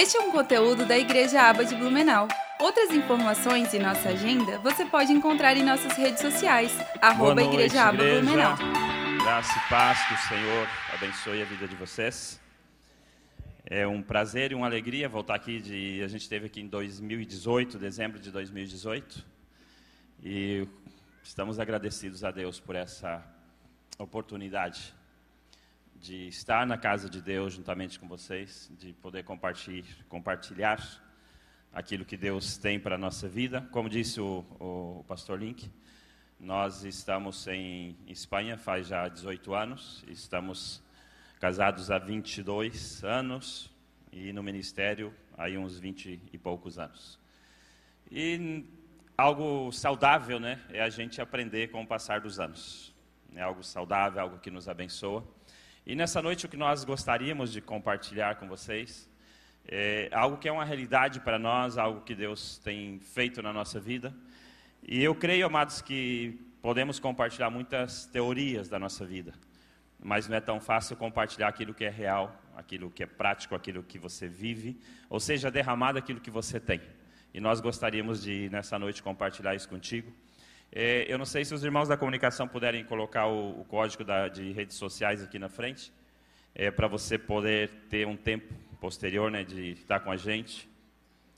Este é um conteúdo da Igreja Aba de Blumenau. Outras informações e nossa agenda você pode encontrar em nossas redes sociais, arroba noite, Igreja Aba igreja. Blumenau. Graça e paz, que o Senhor abençoe a vida de vocês. É um prazer e uma alegria voltar aqui. De, a gente esteve aqui em 2018, dezembro de 2018, e estamos agradecidos a Deus por essa oportunidade de estar na casa de Deus juntamente com vocês, de poder compartilhar, compartilhar aquilo que Deus tem para a nossa vida. Como disse o, o pastor Link, nós estamos em Espanha faz já 18 anos, estamos casados há 22 anos e no ministério há uns 20 e poucos anos. E algo saudável, né, é a gente aprender com o passar dos anos. É algo saudável, algo que nos abençoa. E nessa noite o que nós gostaríamos de compartilhar com vocês é algo que é uma realidade para nós, algo que Deus tem feito na nossa vida. E eu creio, amados, que podemos compartilhar muitas teorias da nossa vida, mas não é tão fácil compartilhar aquilo que é real, aquilo que é prático, aquilo que você vive, ou seja, derramado aquilo que você tem. E nós gostaríamos de, nessa noite, compartilhar isso contigo. É, eu não sei se os irmãos da comunicação puderem colocar o, o código da, de redes sociais aqui na frente, é, para você poder ter um tempo posterior né, de estar com a gente.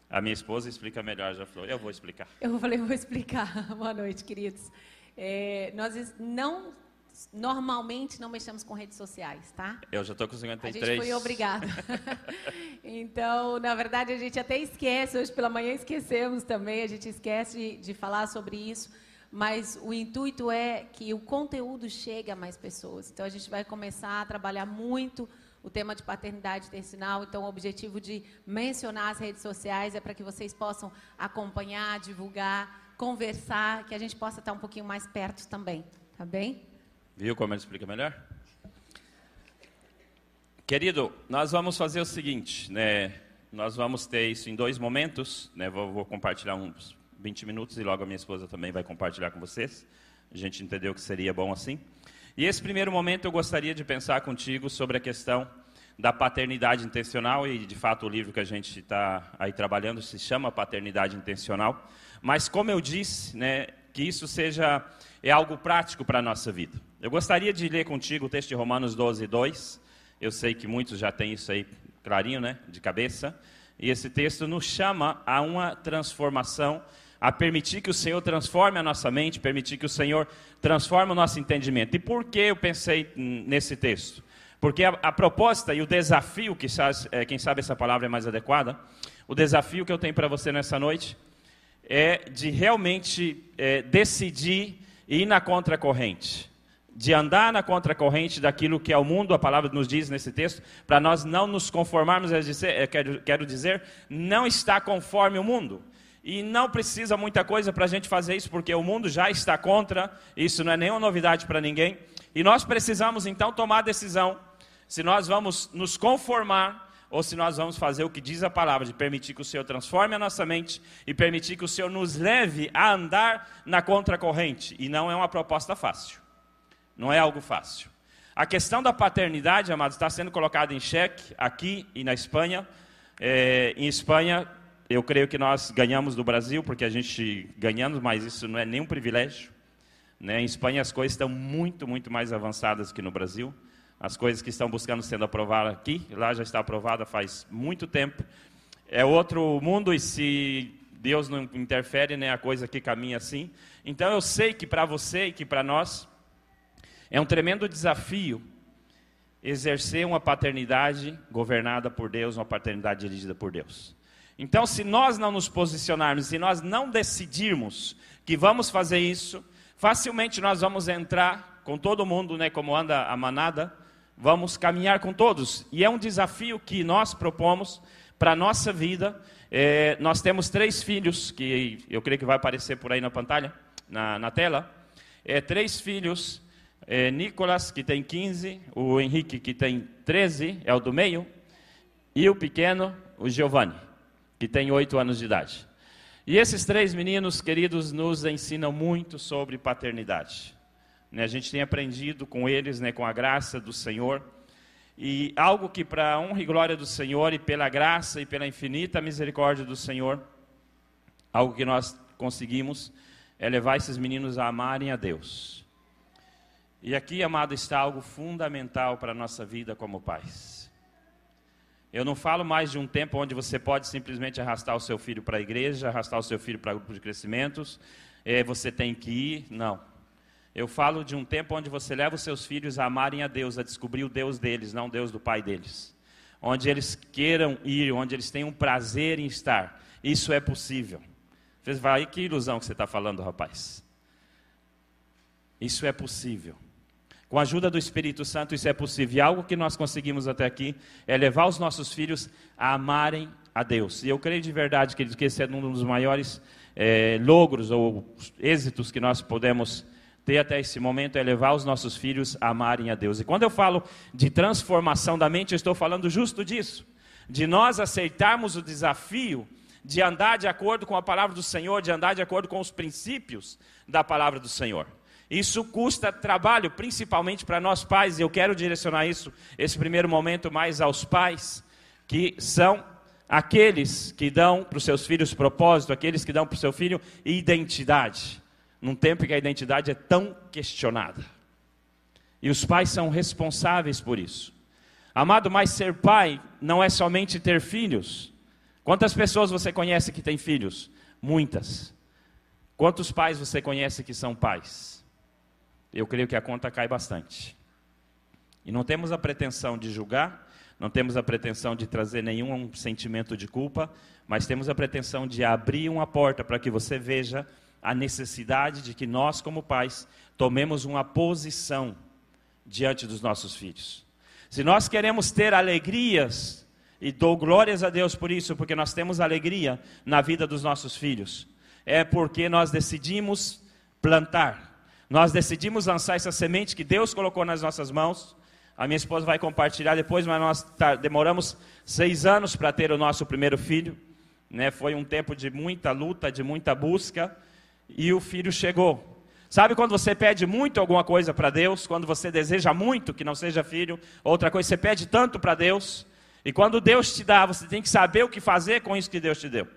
A minha esposa explica melhor, já falou. Eu vou explicar. Eu falei, vou explicar. Boa noite, queridos. É, nós não, normalmente não mexemos com redes sociais, tá? Eu já estou com A 53. gente foi obrigado. então, na verdade, a gente até esquece, hoje pela manhã esquecemos também, a gente esquece de, de falar sobre isso, mas o intuito é que o conteúdo chegue a mais pessoas. Então, a gente vai começar a trabalhar muito o tema de paternidade intencional. Então, o objetivo de mencionar as redes sociais é para que vocês possam acompanhar, divulgar, conversar, que a gente possa estar um pouquinho mais perto também, tá bem? Viu como ele explica melhor? Querido, nós vamos fazer o seguinte, né? Nós vamos ter isso em dois momentos, né? Vou, vou compartilhar uns 20 minutos e logo a minha esposa também vai compartilhar com vocês. A gente entendeu que seria bom assim. E esse primeiro momento eu gostaria de pensar contigo sobre a questão da paternidade intencional e de fato o livro que a gente está aí trabalhando se chama Paternidade Intencional. Mas como eu disse, né, que isso seja é algo prático para a nossa vida. Eu gostaria de ler contigo o texto de Romanos 12, 2. Eu sei que muitos já têm isso aí clarinho, né, de cabeça. E esse texto nos chama a uma transformação, a permitir que o Senhor transforme a nossa mente, permitir que o Senhor transforme o nosso entendimento. E por que eu pensei nesse texto? Porque a, a proposta e o desafio, que é, quem sabe essa palavra é mais adequada, o desafio que eu tenho para você nessa noite é de realmente é, decidir ir na contracorrente, de andar na contracorrente daquilo que é o mundo, a palavra nos diz nesse texto, para nós não nos conformarmos, quero dizer, não está conforme o mundo. E não precisa muita coisa para a gente fazer isso, porque o mundo já está contra, isso não é nenhuma novidade para ninguém. E nós precisamos então tomar a decisão se nós vamos nos conformar ou se nós vamos fazer o que diz a palavra, de permitir que o Senhor transforme a nossa mente e permitir que o Senhor nos leve a andar na contracorrente. E não é uma proposta fácil. Não é algo fácil. A questão da paternidade, amados, está sendo colocada em xeque aqui e na Espanha. É, em Espanha, eu creio que nós ganhamos do Brasil, porque a gente ganhamos, mas isso não é nenhum privilégio. Né? Em Espanha as coisas estão muito, muito mais avançadas que no Brasil. As coisas que estão buscando sendo aprovadas aqui, lá já está aprovada faz muito tempo. É outro mundo e se Deus não interfere, né, a coisa aqui caminha assim. Então eu sei que para você e que para nós é um tremendo desafio exercer uma paternidade governada por Deus, uma paternidade dirigida por Deus. Então, se nós não nos posicionarmos, se nós não decidirmos que vamos fazer isso, facilmente nós vamos entrar com todo mundo, né, como anda a manada, vamos caminhar com todos. E é um desafio que nós propomos para a nossa vida. É, nós temos três filhos, que eu creio que vai aparecer por aí na pantalla, na, na tela. É, três filhos, é, Nicolas, que tem 15, o Henrique, que tem 13, é o do meio, e o pequeno, o Giovanni, que tem 8 anos de idade. E esses três meninos, queridos, nos ensinam muito sobre paternidade. Né, a gente tem aprendido com eles, né, com a graça do Senhor. E algo que, para a honra e glória do Senhor, e pela graça e pela infinita misericórdia do Senhor, algo que nós conseguimos é levar esses meninos a amarem a Deus. E aqui, amado, está algo fundamental para a nossa vida como pais. Eu não falo mais de um tempo onde você pode simplesmente arrastar o seu filho para a igreja, arrastar o seu filho para grupo de crescimentos, é, você tem que ir. Não. Eu falo de um tempo onde você leva os seus filhos a amarem a Deus, a descobrir o Deus deles, não o Deus do pai deles. Onde eles queiram ir, onde eles tenham prazer em estar. Isso é possível. Você vai, que ilusão que você está falando, rapaz. Isso é possível. Com a ajuda do Espírito Santo, isso é possível. E algo que nós conseguimos até aqui é levar os nossos filhos a amarem a Deus. E eu creio de verdade, queridos, que esse é um dos maiores é, logros ou êxitos que nós podemos ter até esse momento é levar os nossos filhos a amarem a Deus. E quando eu falo de transformação da mente, eu estou falando justo disso. De nós aceitarmos o desafio de andar de acordo com a palavra do Senhor, de andar de acordo com os princípios da palavra do Senhor. Isso custa trabalho, principalmente para nós pais, e eu quero direcionar isso, esse primeiro momento, mais aos pais, que são aqueles que dão para os seus filhos propósito, aqueles que dão para o seu filho identidade, num tempo em que a identidade é tão questionada. E os pais são responsáveis por isso. Amado, mas ser pai não é somente ter filhos, Quantas pessoas você conhece que têm filhos? Muitas. Quantos pais você conhece que são pais? Eu creio que a conta cai bastante. E não temos a pretensão de julgar, não temos a pretensão de trazer nenhum sentimento de culpa, mas temos a pretensão de abrir uma porta para que você veja a necessidade de que nós, como pais, tomemos uma posição diante dos nossos filhos. Se nós queremos ter alegrias e dou glórias a Deus por isso, porque nós temos alegria na vida dos nossos filhos. É porque nós decidimos plantar, nós decidimos lançar essa semente que Deus colocou nas nossas mãos. A minha esposa vai compartilhar depois, mas nós tá, demoramos seis anos para ter o nosso primeiro filho. Né? Foi um tempo de muita luta, de muita busca, e o filho chegou. Sabe quando você pede muito alguma coisa para Deus, quando você deseja muito que não seja filho, outra coisa, você pede tanto para Deus, e quando Deus te dá, você tem que saber o que fazer com isso que Deus te deu.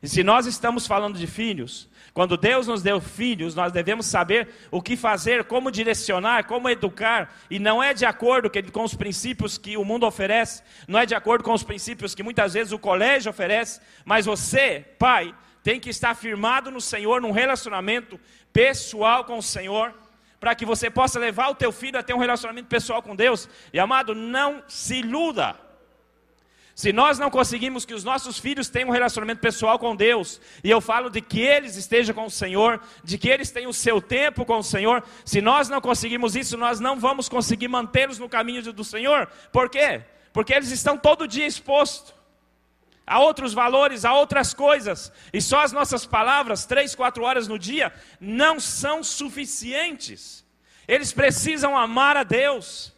E se nós estamos falando de filhos, quando Deus nos deu filhos, nós devemos saber o que fazer, como direcionar, como educar, e não é de acordo com os princípios que o mundo oferece, não é de acordo com os princípios que muitas vezes o colégio oferece, mas você, pai, tem que estar firmado no Senhor, num relacionamento pessoal com o Senhor, para que você possa levar o teu filho a ter um relacionamento pessoal com Deus. E amado, não se iluda. Se nós não conseguimos que os nossos filhos tenham um relacionamento pessoal com Deus, e eu falo de que eles estejam com o Senhor, de que eles tenham o seu tempo com o Senhor, se nós não conseguimos isso, nós não vamos conseguir mantê-los no caminho do Senhor. Por quê? Porque eles estão todo dia expostos a outros valores, a outras coisas, e só as nossas palavras, três, quatro horas no dia, não são suficientes. Eles precisam amar a Deus,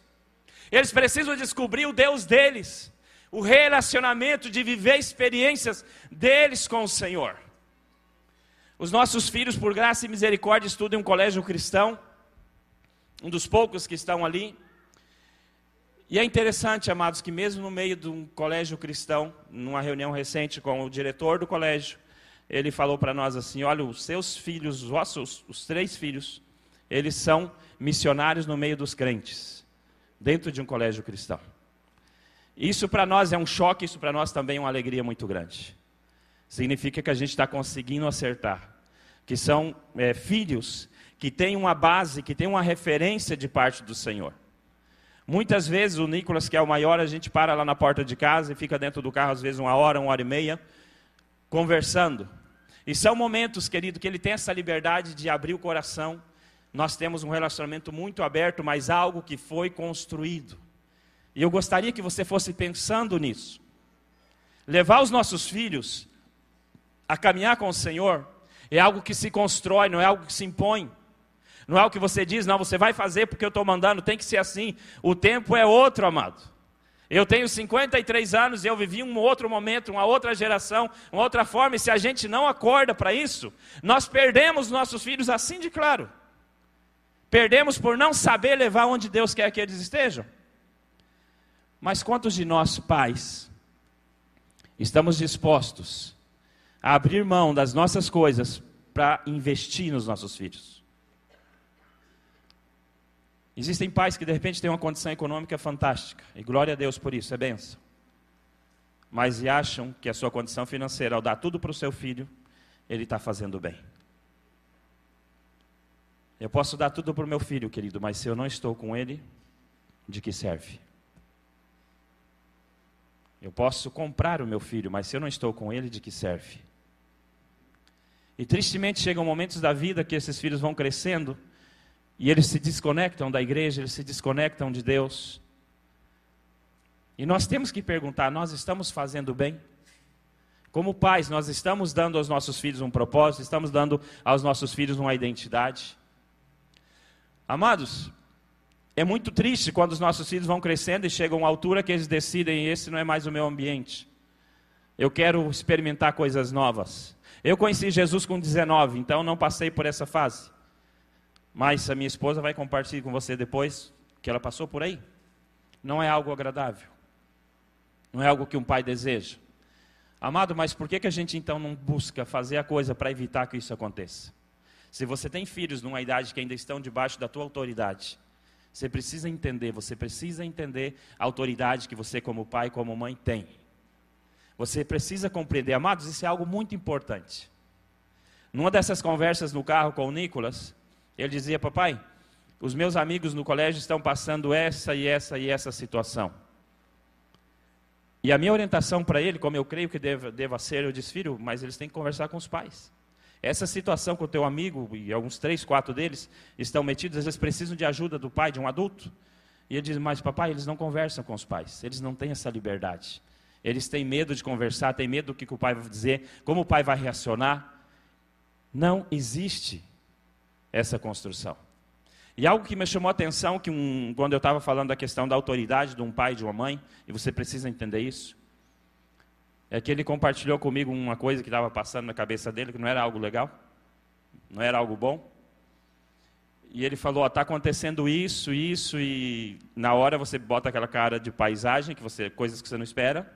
eles precisam descobrir o Deus deles o relacionamento de viver experiências deles com o Senhor. Os nossos filhos, por graça e misericórdia, estudam em um colégio cristão, um dos poucos que estão ali. E é interessante, amados, que mesmo no meio de um colégio cristão, numa reunião recente com o diretor do colégio, ele falou para nós assim: olha, os seus filhos, os vossos, os três filhos, eles são missionários no meio dos crentes, dentro de um colégio cristão. Isso para nós é um choque, isso para nós também é uma alegria muito grande. Significa que a gente está conseguindo acertar. Que são é, filhos que têm uma base, que têm uma referência de parte do Senhor. Muitas vezes o Nicolas, que é o maior, a gente para lá na porta de casa e fica dentro do carro, às vezes uma hora, uma hora e meia, conversando. E são momentos, querido, que ele tem essa liberdade de abrir o coração. Nós temos um relacionamento muito aberto, mas algo que foi construído. E eu gostaria que você fosse pensando nisso. Levar os nossos filhos a caminhar com o Senhor é algo que se constrói, não é algo que se impõe. Não é o que você diz, não, você vai fazer porque eu estou mandando, tem que ser assim. O tempo é outro, amado. Eu tenho 53 anos e eu vivi um outro momento, uma outra geração, uma outra forma, e se a gente não acorda para isso, nós perdemos nossos filhos assim de claro. Perdemos por não saber levar onde Deus quer que eles estejam. Mas quantos de nós, pais, estamos dispostos a abrir mão das nossas coisas para investir nos nossos filhos? Existem pais que de repente têm uma condição econômica fantástica, e glória a Deus por isso, é benção. Mas acham que a sua condição financeira, ao dar tudo para o seu filho, ele está fazendo bem. Eu posso dar tudo para o meu filho, querido, mas se eu não estou com ele, de que serve? Eu posso comprar o meu filho, mas se eu não estou com ele, de que serve? E tristemente chegam momentos da vida que esses filhos vão crescendo e eles se desconectam da igreja, eles se desconectam de Deus. E nós temos que perguntar: nós estamos fazendo bem? Como pais, nós estamos dando aos nossos filhos um propósito, estamos dando aos nossos filhos uma identidade. Amados, é muito triste quando os nossos filhos vão crescendo e chegam a uma altura que eles decidem: esse não é mais o meu ambiente. Eu quero experimentar coisas novas. Eu conheci Jesus com 19, então não passei por essa fase. Mas a minha esposa vai compartilhar com você depois que ela passou por aí. Não é algo agradável. Não é algo que um pai deseja. Amado, mas por que, que a gente então não busca fazer a coisa para evitar que isso aconteça? Se você tem filhos numa idade que ainda estão debaixo da tua autoridade, você precisa entender, você precisa entender a autoridade que você como pai, como mãe tem. Você precisa compreender, amados, isso é algo muito importante. Numa dessas conversas no carro com o Nicolas, ele dizia: Papai, os meus amigos no colégio estão passando essa e essa e essa situação. E a minha orientação para ele, como eu creio que deva, deva ser, eu disse: Filho, mas eles têm que conversar com os pais. Essa situação com o teu amigo, e alguns três, quatro deles estão metidos, eles precisam de ajuda do pai, de um adulto. E ele diz: Mas papai, eles não conversam com os pais, eles não têm essa liberdade. Eles têm medo de conversar, têm medo do que o pai vai dizer, como o pai vai reacionar. Não existe essa construção. E algo que me chamou a atenção, que um, quando eu estava falando da questão da autoridade de um pai e de uma mãe, e você precisa entender isso, é que ele compartilhou comigo uma coisa que estava passando na cabeça dele, que não era algo legal, não era algo bom. E ele falou: está acontecendo isso, isso, e na hora você bota aquela cara de paisagem, que você, coisas que você não espera.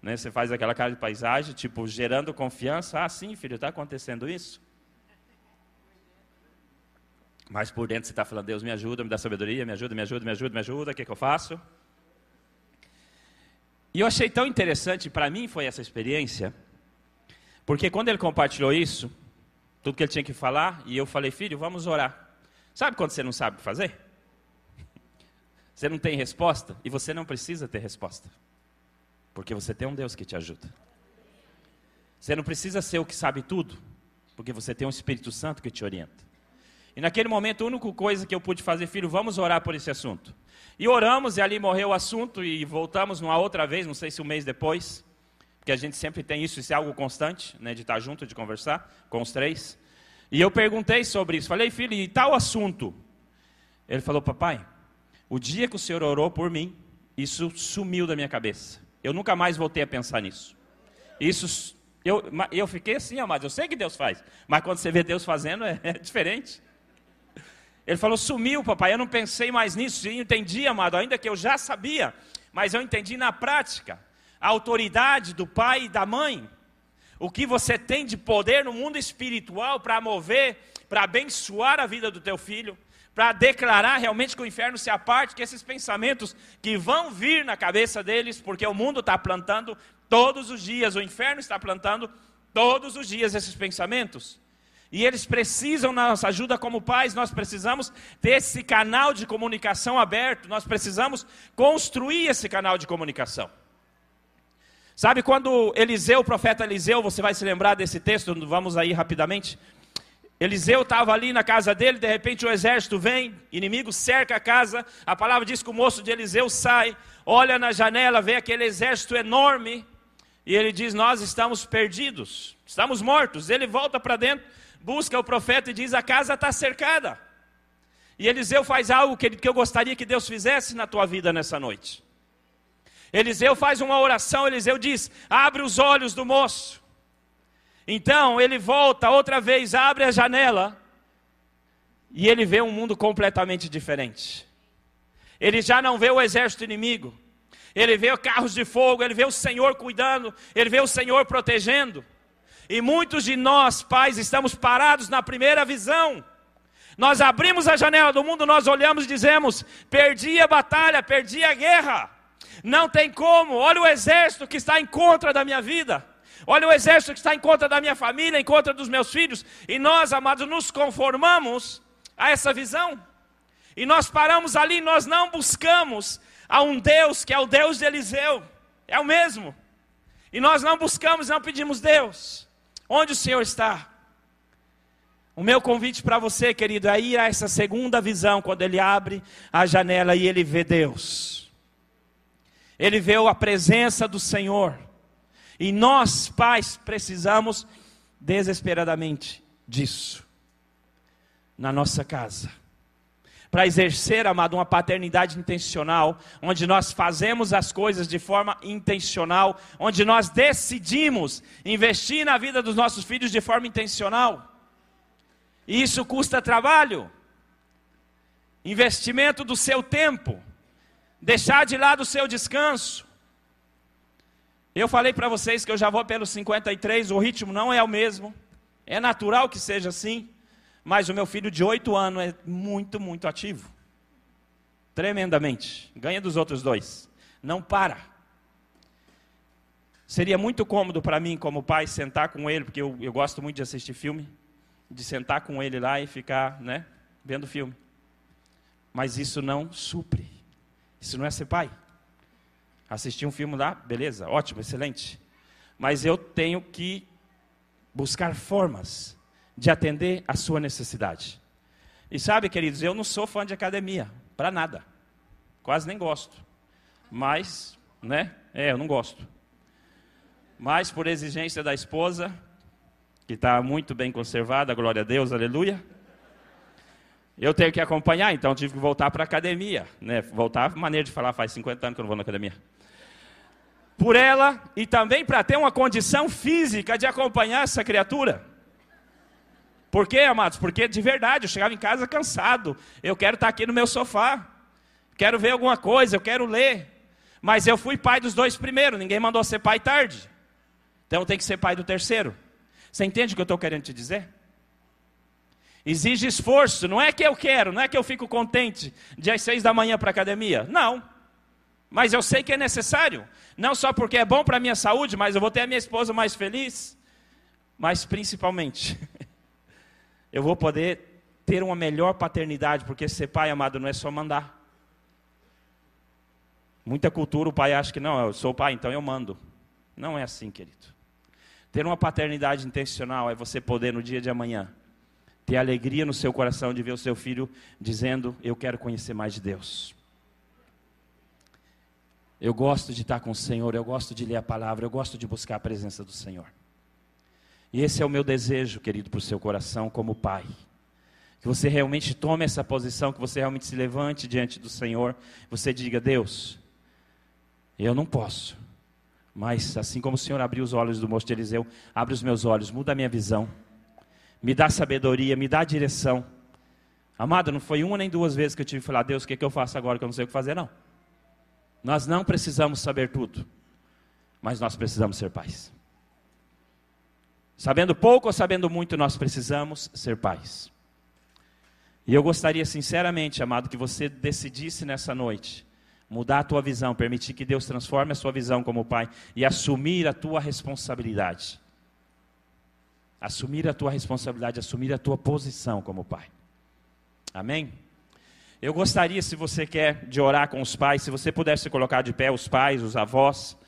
Né? Você faz aquela cara de paisagem, tipo, gerando confiança. Ah, sim, filho, está acontecendo isso. Mas por dentro você está falando, Deus me ajuda, me dá sabedoria, me ajuda, me ajuda, me ajuda, me ajuda, o que, que eu faço? E eu achei tão interessante, para mim foi essa experiência, porque quando ele compartilhou isso, tudo que ele tinha que falar, e eu falei, filho, vamos orar. Sabe quando você não sabe o que fazer? Você não tem resposta, e você não precisa ter resposta, porque você tem um Deus que te ajuda. Você não precisa ser o que sabe tudo, porque você tem um Espírito Santo que te orienta. E naquele momento, a única coisa que eu pude fazer, filho, vamos orar por esse assunto. E oramos, e ali morreu o assunto, e voltamos uma outra vez, não sei se um mês depois, porque a gente sempre tem isso, isso é algo constante, né, de estar junto, de conversar com os três. E eu perguntei sobre isso, falei, filho, e tal assunto? Ele falou, papai, o dia que o senhor orou por mim, isso sumiu da minha cabeça. Eu nunca mais voltei a pensar nisso. Isso, eu, eu fiquei assim, amado, eu sei que Deus faz, mas quando você vê Deus fazendo é, é diferente. Ele falou: sumiu, papai. Eu não pensei mais nisso. Eu entendi, amado, ainda que eu já sabia, mas eu entendi na prática a autoridade do pai e da mãe. O que você tem de poder no mundo espiritual para mover, para abençoar a vida do teu filho, para declarar realmente que o inferno se aparte, que esses pensamentos que vão vir na cabeça deles, porque o mundo está plantando todos os dias, o inferno está plantando todos os dias esses pensamentos. E eles precisam da nossa ajuda como pais, nós precisamos ter esse canal de comunicação aberto, nós precisamos construir esse canal de comunicação. Sabe quando Eliseu, o profeta Eliseu, você vai se lembrar desse texto, vamos aí rapidamente. Eliseu estava ali na casa dele, de repente o exército vem, inimigo cerca a casa. A palavra diz que o moço de Eliseu sai, olha na janela, vê aquele exército enorme, e ele diz: Nós estamos perdidos, estamos mortos. Ele volta para dentro, busca o profeta e diz: A casa está cercada. E Eliseu faz algo que, eu gostaria que Deus fizesse na tua vida nessa noite. Eliseu faz uma oração, Eliseu diz: Abre os olhos do moço. Então ele volta outra vez, abre a janela, e ele vê um mundo completamente diferente. Ele já não vê o exército inimigo, ele vê carros de fogo, ele vê o Senhor cuidando, ele vê o Senhor protegendo. E muitos de nós, pais, estamos parados na primeira visão. Nós abrimos a janela do mundo, nós olhamos e dizemos: perdi a batalha, perdi a guerra. Não tem como. Olha o exército que está em contra da minha vida. Olha o exército que está em contra da minha família, em contra dos meus filhos. E nós, amados, nos conformamos a essa visão. E nós paramos ali, nós não buscamos a um Deus que é o Deus de Eliseu. É o mesmo. E nós não buscamos, não pedimos Deus. Onde o Senhor está? O meu convite para você, querido, é ir a essa segunda visão, quando ele abre a janela e ele vê Deus. Ele vê a presença do Senhor. E nós, pais, precisamos desesperadamente disso na nossa casa. Para exercer, amado, uma paternidade intencional, onde nós fazemos as coisas de forma intencional, onde nós decidimos investir na vida dos nossos filhos de forma intencional. E isso custa trabalho, investimento do seu tempo, deixar de lado o seu descanso. Eu falei para vocês que eu já vou pelos 53, o ritmo não é o mesmo, é natural que seja assim. Mas o meu filho de oito anos é muito, muito ativo. Tremendamente. Ganha dos outros dois. Não para. Seria muito cômodo para mim, como pai, sentar com ele, porque eu, eu gosto muito de assistir filme, de sentar com ele lá e ficar, né, vendo filme. Mas isso não supre. Isso não é ser pai. Assistir um filme lá, beleza, ótimo, excelente. Mas eu tenho que buscar formas de atender a sua necessidade. E sabe, queridos, eu não sou fã de academia, para nada. Quase nem gosto. Mas, né? É, eu não gosto. Mas por exigência da esposa, que está muito bem conservada, glória a Deus, aleluia. Eu tenho que acompanhar, então tive que voltar para a academia. Né? Voltar, maneira de falar, faz 50 anos que eu não vou na academia. Por ela e também para ter uma condição física de acompanhar essa criatura. Por quê, amados? Porque de verdade, eu chegava em casa cansado. Eu quero estar aqui no meu sofá. Quero ver alguma coisa, eu quero ler. Mas eu fui pai dos dois primeiros, ninguém mandou ser pai tarde. Então tem que ser pai do terceiro. Você entende o que eu estou querendo te dizer? Exige esforço, não é que eu quero, não é que eu fico contente de às seis da manhã para a academia. Não. Mas eu sei que é necessário. Não só porque é bom para a minha saúde, mas eu vou ter a minha esposa mais feliz. Mas principalmente eu vou poder ter uma melhor paternidade, porque ser pai, amado, não é só mandar. Muita cultura o pai acha que não, eu sou pai, então eu mando. Não é assim, querido. Ter uma paternidade intencional é você poder no dia de amanhã ter alegria no seu coração de ver o seu filho dizendo: Eu quero conhecer mais de Deus. Eu gosto de estar com o Senhor, eu gosto de ler a palavra, eu gosto de buscar a presença do Senhor. E esse é o meu desejo, querido, para o seu coração como pai. Que você realmente tome essa posição, que você realmente se levante diante do Senhor. Você diga: Deus, eu não posso. Mas assim como o Senhor abriu os olhos do moço de Eliseu, abre os meus olhos, muda a minha visão. Me dá sabedoria, me dá direção. Amado, não foi uma nem duas vezes que eu tive que falar, Deus, o que, é que eu faço agora que eu não sei o que fazer, não. Nós não precisamos saber tudo, mas nós precisamos ser pais. Sabendo pouco ou sabendo muito, nós precisamos ser pais. E eu gostaria sinceramente, amado, que você decidisse nessa noite mudar a tua visão, permitir que Deus transforme a sua visão como pai e assumir a tua responsabilidade. Assumir a tua responsabilidade, assumir a tua posição como pai. Amém? Eu gostaria, se você quer, de orar com os pais, se você pudesse colocar de pé os pais, os avós,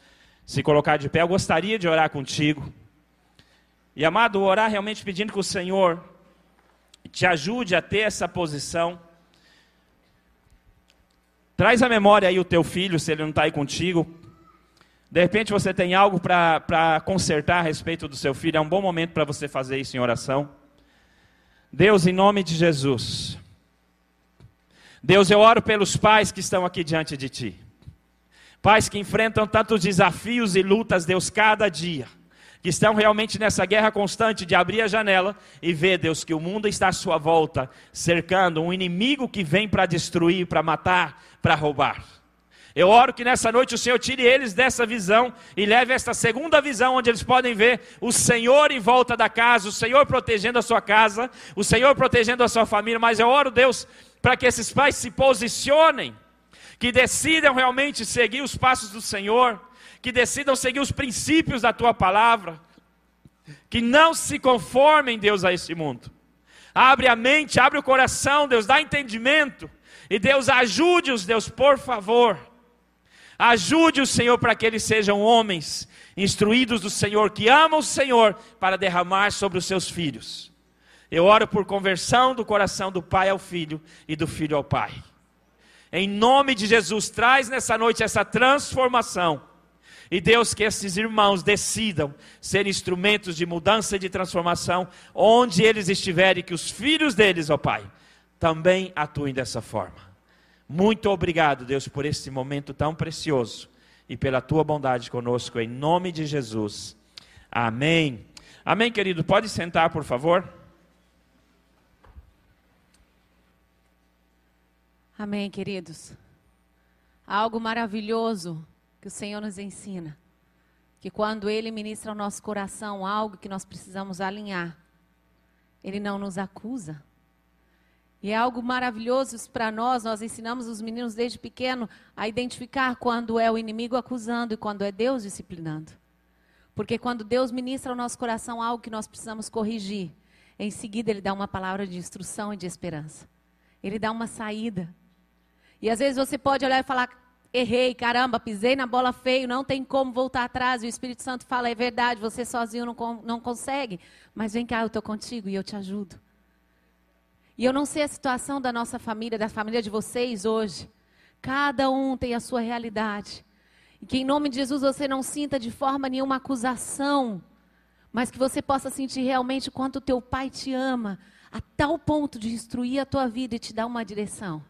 se colocar de pé, eu gostaria de orar contigo. E amado, orar realmente pedindo que o Senhor te ajude a ter essa posição. Traz à memória aí o teu filho, se ele não está aí contigo. De repente você tem algo para consertar a respeito do seu filho. É um bom momento para você fazer isso em oração. Deus, em nome de Jesus. Deus, eu oro pelos pais que estão aqui diante de Ti. Pais que enfrentam tantos desafios e lutas, Deus, cada dia que estão realmente nessa guerra constante de abrir a janela e ver, Deus, que o mundo está à sua volta, cercando um inimigo que vem para destruir, para matar, para roubar. Eu oro que nessa noite o Senhor tire eles dessa visão e leve esta segunda visão, onde eles podem ver o Senhor em volta da casa, o Senhor protegendo a sua casa, o Senhor protegendo a sua família. Mas eu oro, Deus, para que esses pais se posicionem, que decidam realmente seguir os passos do Senhor, que decidam seguir os princípios da tua palavra, que não se conformem, Deus, a esse mundo. Abre a mente, abre o coração, Deus, dá entendimento. E Deus, ajude-os, Deus, por favor Ajude o Senhor para que eles sejam homens instruídos do Senhor, que amam o Senhor para derramar sobre os seus filhos. Eu oro por conversão do coração do pai ao filho e do filho ao pai. Em nome de Jesus, traz nessa noite essa transformação. E Deus, que esses irmãos decidam ser instrumentos de mudança e de transformação, onde eles estiverem, que os filhos deles, ó Pai, também atuem dessa forma. Muito obrigado, Deus, por esse momento tão precioso e pela tua bondade conosco, em nome de Jesus. Amém. Amém, querido. Pode sentar, por favor. Amém, queridos. Algo maravilhoso que o Senhor nos ensina. Que quando Ele ministra ao nosso coração algo que nós precisamos alinhar, Ele não nos acusa. E é algo maravilhoso para nós, nós ensinamos os meninos desde pequeno a identificar quando é o inimigo acusando e quando é Deus disciplinando. Porque quando Deus ministra ao nosso coração algo que nós precisamos corrigir, em seguida ele dá uma palavra de instrução e de esperança. Ele dá uma saída. E às vezes você pode olhar e falar: errei, caramba, pisei na bola feio, não tem como voltar atrás. E o Espírito Santo fala: é verdade, você sozinho não, não consegue, mas vem cá, eu estou contigo e eu te ajudo. E eu não sei a situação da nossa família, da família de vocês hoje. Cada um tem a sua realidade. E que em nome de Jesus você não sinta de forma nenhuma acusação, mas que você possa sentir realmente quanto o teu pai te ama, a tal ponto de instruir a tua vida e te dar uma direção.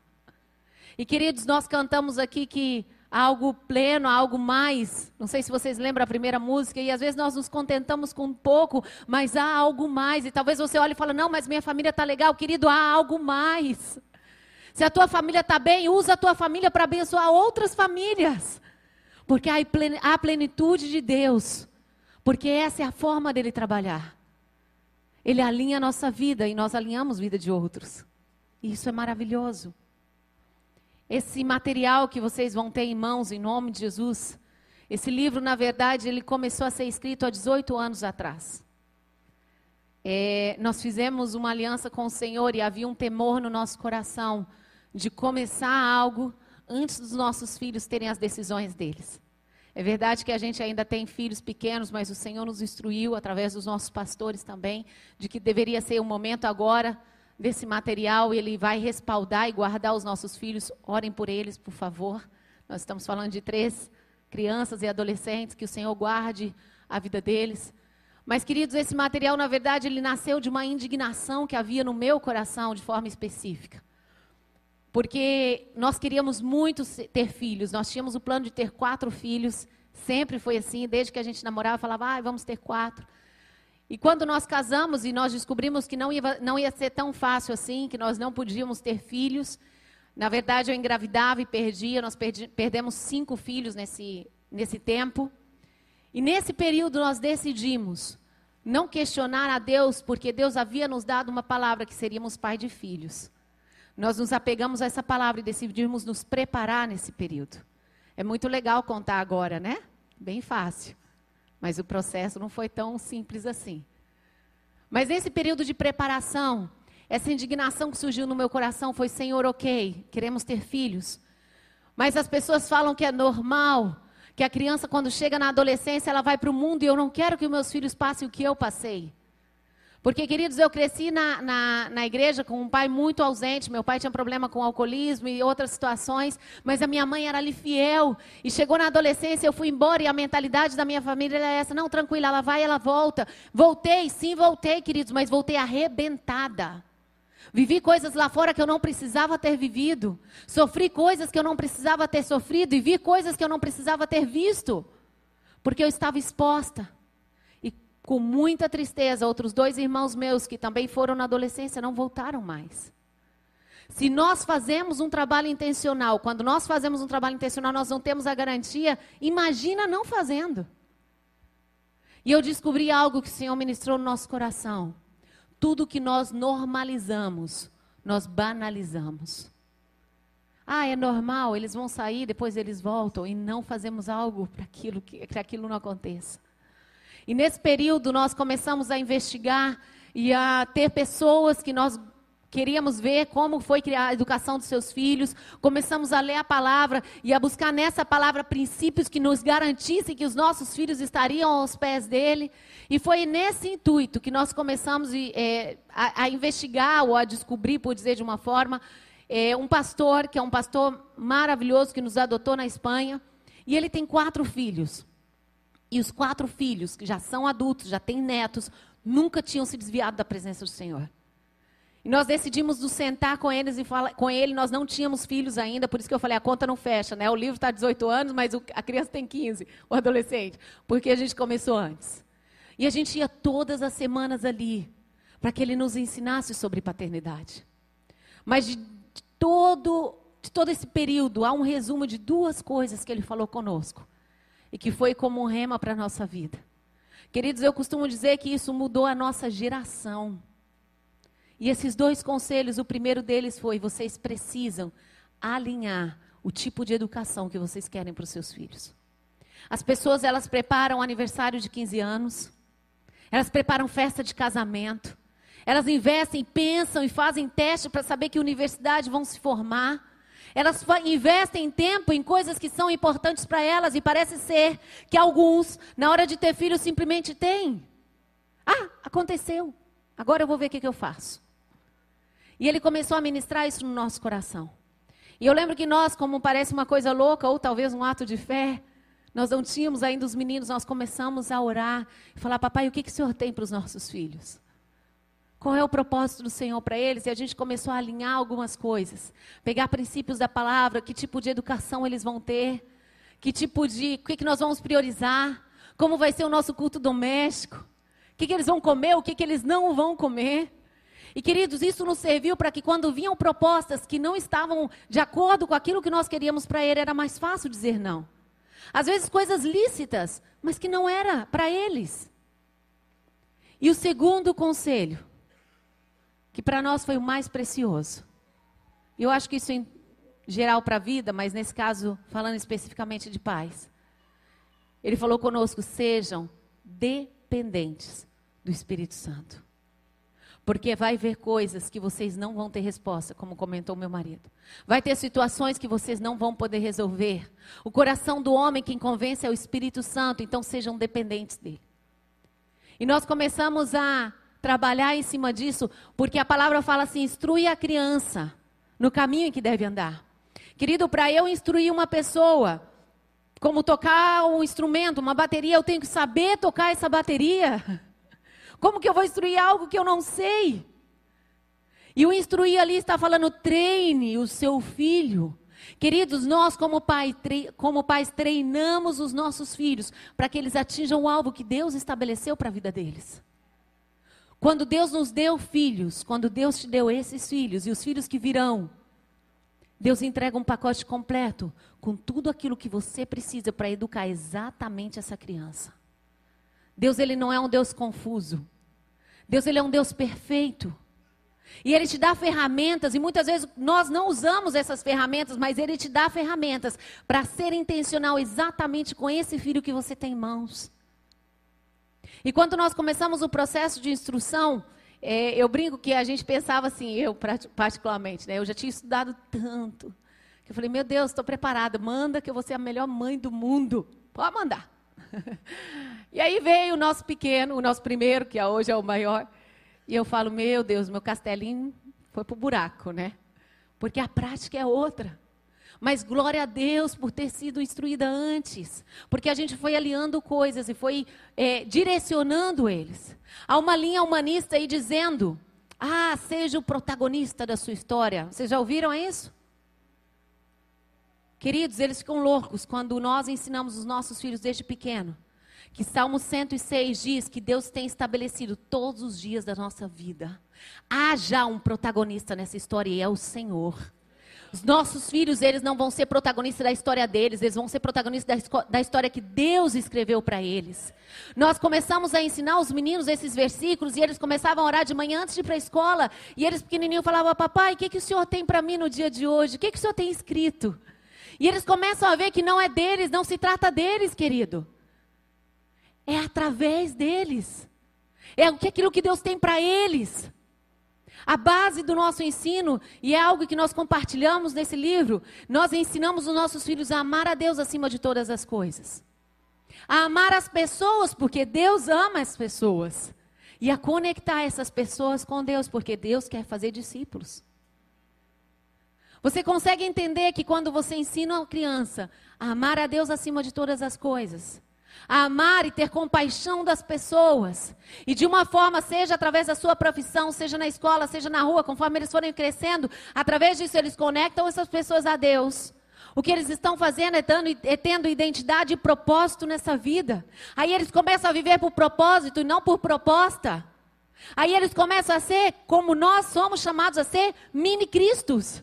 E queridos, nós cantamos aqui que algo pleno, algo mais. Não sei se vocês lembram a primeira música, e às vezes nós nos contentamos com um pouco, mas há algo mais. E talvez você olhe e fale: Não, mas minha família está legal, querido, há algo mais. Se a tua família está bem, usa a tua família para abençoar outras famílias. Porque há plenitude de Deus. Porque essa é a forma dele trabalhar. Ele alinha a nossa vida e nós alinhamos a vida de outros. E isso é maravilhoso. Esse material que vocês vão ter em mãos, em nome de Jesus, esse livro, na verdade, ele começou a ser escrito há 18 anos atrás. É, nós fizemos uma aliança com o Senhor e havia um temor no nosso coração de começar algo antes dos nossos filhos terem as decisões deles. É verdade que a gente ainda tem filhos pequenos, mas o Senhor nos instruiu, através dos nossos pastores também, de que deveria ser o momento agora desse material, ele vai respaldar e guardar os nossos filhos. Orem por eles, por favor. Nós estamos falando de três crianças e adolescentes, que o Senhor guarde a vida deles. Mas, queridos, esse material, na verdade, ele nasceu de uma indignação que havia no meu coração de forma específica. Porque nós queríamos muito ter filhos, nós tínhamos o plano de ter quatro filhos, sempre foi assim, desde que a gente namorava, falava, ah, vamos ter quatro. E quando nós casamos e nós descobrimos que não ia, não ia ser tão fácil assim, que nós não podíamos ter filhos, na verdade eu engravidava e perdia, nós perdi, perdemos cinco filhos nesse, nesse tempo. E nesse período nós decidimos não questionar a Deus, porque Deus havia nos dado uma palavra que seríamos pai de filhos. Nós nos apegamos a essa palavra e decidimos nos preparar nesse período. É muito legal contar agora, né? Bem fácil. Mas o processo não foi tão simples assim. Mas nesse período de preparação, essa indignação que surgiu no meu coração foi: Senhor, ok, queremos ter filhos. Mas as pessoas falam que é normal, que a criança, quando chega na adolescência, ela vai para o mundo e eu não quero que meus filhos passem o que eu passei. Porque, queridos, eu cresci na, na, na, igreja com um pai muito ausente. Meu pai tinha problema com alcoolismo e outras situações, mas a minha mãe era ali fiel. E chegou na adolescência, eu fui embora e a mentalidade da minha família era essa: não, tranquila, ela vai, ela volta. Voltei, sim, voltei, queridos, mas voltei arrebentada. Vivi coisas lá fora que eu não precisava ter vivido. Sofri coisas que eu não precisava ter sofrido e vi coisas que eu não precisava ter visto, porque eu estava exposta com muita tristeza, outros dois irmãos meus que também foram na adolescência não voltaram mais. Se nós fazemos um trabalho intencional, quando nós fazemos um trabalho intencional, nós não temos a garantia, imagina não fazendo. E eu descobri algo que o Senhor ministrou no nosso coração. Tudo que nós normalizamos, nós banalizamos. Ah, é normal, eles vão sair, depois eles voltam e não fazemos algo para aquilo que, que aquilo não aconteça. E nesse período nós começamos a investigar e a ter pessoas que nós Queríamos ver como foi criar a educação dos seus filhos. Começamos a ler a palavra e a buscar nessa palavra princípios que nos garantissem que os nossos filhos estariam aos pés dele. E foi nesse intuito que nós começamos é, a, a, investigar ou a descobrir, por dizer de uma forma, é, um pastor, que é um pastor maravilhoso que nos adotou na Espanha. E ele tem quatro filhos. E os quatro filhos, que já são adultos, já têm netos, nunca tinham se desviado da presença do Senhor. E nós decidimos nos sentar com eles e falar com ele. Nós não tínhamos filhos ainda, por isso que eu falei, a conta não fecha, né? O livro está 18 anos, mas o, a criança tem 15, o adolescente, porque a gente começou antes. E a gente ia todas as semanas ali para que ele nos ensinasse sobre paternidade. Mas de, todo de todo esse período há um resumo de duas coisas que ele falou conosco e que foi como um rema para a nossa vida. Queridos, eu costumo dizer que isso mudou a nossa geração. E esses dois conselhos, o primeiro deles foi: vocês precisam alinhar o tipo de educação que vocês querem para os seus filhos. As pessoas, elas preparam aniversário de 15 anos, elas preparam festa de casamento, elas investem, pensam e fazem teste para saber que universidade vão se formar. Elas investem tempo em coisas que são importantes para elas e parece ser que alguns, na hora de ter filho, simplesmente têm. Ah, aconteceu. Agora eu vou ver o que, que eu faço. E ele começou a ministrar isso no nosso coração. E eu lembro que nós, como parece uma coisa louca, ou talvez um ato de fé, nós não tínhamos ainda os meninos, nós começamos a orar e falar: Papai, o que, que o Senhor tem para os nossos filhos? Qual é o propósito do Senhor para eles? E a gente começou a alinhar algumas coisas. Pegar princípios da palavra, que tipo de educação eles vão ter, que tipo de. o que, que nós vamos priorizar, como vai ser o nosso culto doméstico, o que, que eles vão comer, o que, que eles não vão comer. E queridos, isso nos serviu para que quando vinham propostas que não estavam de acordo com aquilo que nós queríamos para ele, era mais fácil dizer não. Às vezes coisas lícitas, mas que não era para eles. E o segundo conselho, que para nós foi o mais precioso. Eu acho que isso em geral para a vida, mas nesse caso falando especificamente de pais. Ele falou conosco: sejam dependentes do Espírito Santo. Porque vai ver coisas que vocês não vão ter resposta, como comentou meu marido. Vai ter situações que vocês não vão poder resolver. O coração do homem quem convence é o Espírito Santo, então sejam dependentes dele. E nós começamos a trabalhar em cima disso, porque a palavra fala assim: instrui a criança no caminho em que deve andar. Querido, para eu instruir uma pessoa, como tocar um instrumento, uma bateria, eu tenho que saber tocar essa bateria. Como que eu vou instruir algo que eu não sei? E o instruir ali está falando: treine o seu filho. Queridos, nós, como, pai, como pais, treinamos os nossos filhos para que eles atinjam o alvo que Deus estabeleceu para a vida deles. Quando Deus nos deu filhos, quando Deus te deu esses filhos e os filhos que virão, Deus entrega um pacote completo com tudo aquilo que você precisa para educar exatamente essa criança. Deus ele não é um Deus confuso. Deus ele é um Deus perfeito. E ele te dá ferramentas, e muitas vezes nós não usamos essas ferramentas, mas ele te dá ferramentas para ser intencional exatamente com esse filho que você tem em mãos. E quando nós começamos o processo de instrução, é, eu brinco que a gente pensava assim, eu particularmente, né, eu já tinha estudado tanto, que eu falei, meu Deus, estou preparada, manda que eu vou ser a melhor mãe do mundo. Pode mandar. E aí veio o nosso pequeno, o nosso primeiro, que hoje é o maior. E eu falo, meu Deus, meu castelinho foi para o buraco, né? Porque a prática é outra. Mas glória a Deus por ter sido instruída antes. Porque a gente foi aliando coisas e foi é, direcionando eles. Há uma linha humanista aí dizendo: ah, seja o protagonista da sua história. Vocês já ouviram isso? Queridos, eles ficam loucos quando nós ensinamos os nossos filhos desde pequeno que Salmo 106 diz que Deus tem estabelecido todos os dias da nossa vida. Há já um protagonista nessa história e é o Senhor. Os nossos filhos, eles não vão ser protagonistas da história deles, eles vão ser protagonistas da, da história que Deus escreveu para eles. Nós começamos a ensinar os meninos esses versículos e eles começavam a orar de manhã antes de ir para a escola. E eles pequenininhos falavam, papai, o que, que o senhor tem para mim no dia de hoje? O que, que o senhor tem escrito? E eles começam a ver que não é deles, não se trata deles, querido. É através deles. É aquilo que Deus tem para eles. A base do nosso ensino, e é algo que nós compartilhamos nesse livro, nós ensinamos os nossos filhos a amar a Deus acima de todas as coisas. A amar as pessoas, porque Deus ama as pessoas. E a conectar essas pessoas com Deus, porque Deus quer fazer discípulos. Você consegue entender que quando você ensina uma criança a amar a Deus acima de todas as coisas, a amar e ter compaixão das pessoas. E de uma forma, seja através da sua profissão, seja na escola, seja na rua, conforme eles forem crescendo, através disso eles conectam essas pessoas a Deus. O que eles estão fazendo é, dando, é tendo identidade e propósito nessa vida. Aí eles começam a viver por propósito e não por proposta. Aí eles começam a ser como nós somos chamados a ser mini-cristos.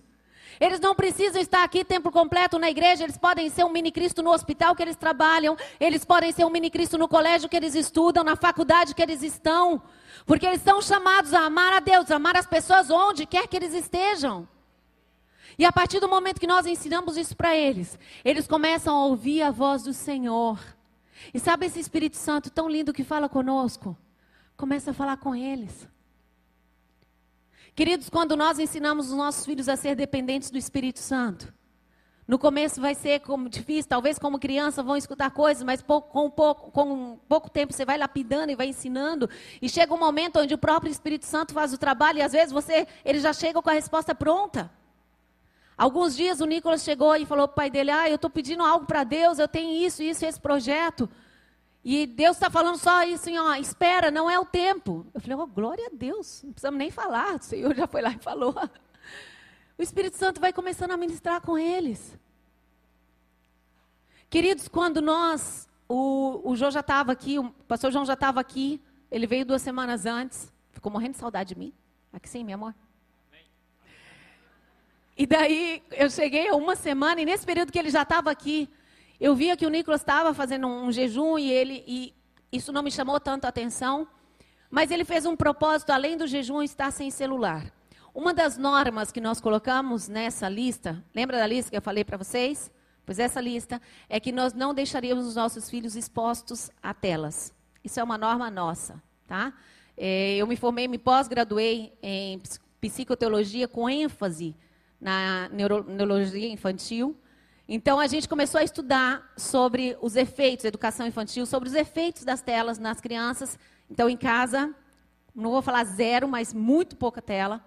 Eles não precisam estar aqui tempo completo na igreja, eles podem ser um mini Cristo no hospital que eles trabalham, eles podem ser um mini Cristo no colégio que eles estudam, na faculdade que eles estão, porque eles são chamados a amar a Deus, amar as pessoas onde quer que eles estejam. E a partir do momento que nós ensinamos isso para eles, eles começam a ouvir a voz do Senhor. E sabe esse Espírito Santo tão lindo que fala conosco? Começa a falar com eles. Queridos, quando nós ensinamos os nossos filhos a ser dependentes do Espírito Santo, no começo vai ser como difícil, talvez como criança vão escutar coisas, mas pouco, com, pouco, com pouco tempo você vai lapidando e vai ensinando. E chega um momento onde o próprio Espírito Santo faz o trabalho e às vezes você, ele já chega com a resposta pronta. Alguns dias o Nicolas chegou e falou para o pai dele: Ah, eu estou pedindo algo para Deus, eu tenho isso, isso, esse projeto. E Deus está falando só isso, assim, ó, espera, não é o tempo. Eu falei, oh, glória a Deus, não precisamos nem falar, o Senhor já foi lá e falou. O Espírito Santo vai começando a ministrar com eles. Queridos, quando nós, o, o João já estava aqui, o pastor João já estava aqui, ele veio duas semanas antes, ficou morrendo de saudade de mim. Aqui sim, meu amor. E daí eu cheguei uma semana, e nesse período que ele já estava aqui, eu via que o Nicolas estava fazendo um jejum e ele e isso não me chamou tanto a atenção, mas ele fez um propósito além do jejum estar sem celular. Uma das normas que nós colocamos nessa lista, lembra da lista que eu falei para vocês? Pois essa lista é que nós não deixaríamos os nossos filhos expostos a telas. Isso é uma norma nossa, tá? É, eu me formei, me pós-graduei em psicoteologia com ênfase na neuro, neurologia infantil. Então a gente começou a estudar sobre os efeitos, educação infantil, sobre os efeitos das telas nas crianças. Então em casa, não vou falar zero, mas muito pouca tela.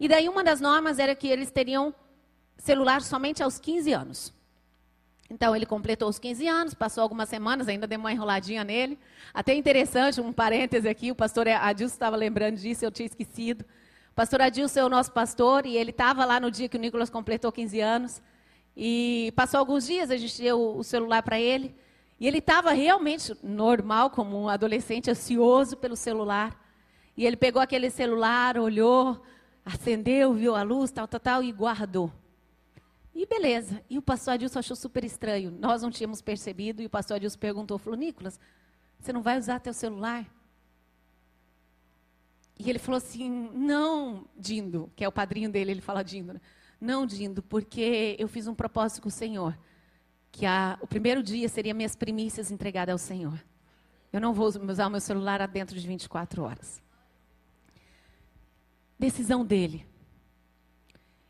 E daí uma das normas era que eles teriam celular somente aos 15 anos. Então ele completou os 15 anos, passou algumas semanas, ainda deu uma enroladinha nele. Até interessante, um parêntese aqui, o pastor Adilson estava lembrando disso, eu tinha esquecido. O pastor Adilson é o nosso pastor e ele estava lá no dia que o Nicolas completou 15 anos. E passou alguns dias, a gente deu o celular para ele. E ele estava realmente normal, como um adolescente ansioso pelo celular. E ele pegou aquele celular, olhou, acendeu, viu a luz, tal, tal, tal, e guardou. E beleza. E o pastor Adilson achou super estranho. Nós não tínhamos percebido. E o pastor Adilson perguntou, falou, Nicolas, você não vai usar teu celular? E ele falou assim, não, Dindo, que é o padrinho dele, ele fala Dindo, né? Não, Dindo, porque eu fiz um propósito com o Senhor. Que a, o primeiro dia seria minhas primícias entregadas ao Senhor. Eu não vou usar o meu celular dentro de 24 horas. Decisão dele.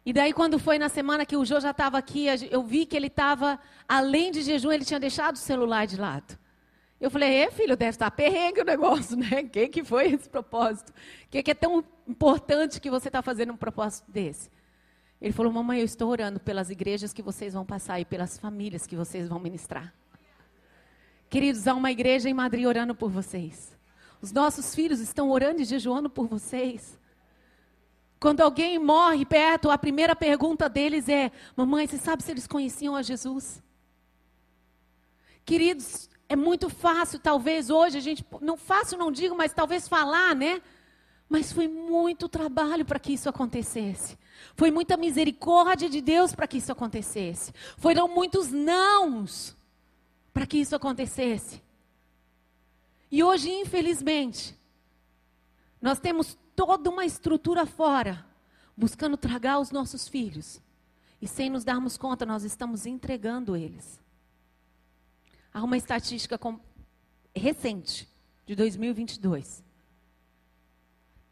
E daí, quando foi na semana que o Jô já estava aqui, eu vi que ele estava, além de jejum, ele tinha deixado o celular de lado. Eu falei, é filho, deve estar perrengue o negócio, né? O que, que foi esse propósito? O que, que é tão importante que você está fazendo um propósito desse? Ele falou: Mamãe, eu estou orando pelas igrejas que vocês vão passar e pelas famílias que vocês vão ministrar. Queridos, há uma igreja em Madrid orando por vocês. Os nossos filhos estão orando e jejuando por vocês. Quando alguém morre perto, a primeira pergunta deles é: Mamãe, você sabe se eles conheciam a Jesus? Queridos, é muito fácil, talvez hoje a gente, não fácil não digo, mas talvez falar, né? Mas foi muito trabalho para que isso acontecesse. Foi muita misericórdia de Deus para que isso acontecesse. Foram muitos nãos para que isso acontecesse. E hoje, infelizmente, nós temos toda uma estrutura fora, buscando tragar os nossos filhos. E sem nos darmos conta, nós estamos entregando eles. Há uma estatística com... recente, de 2022,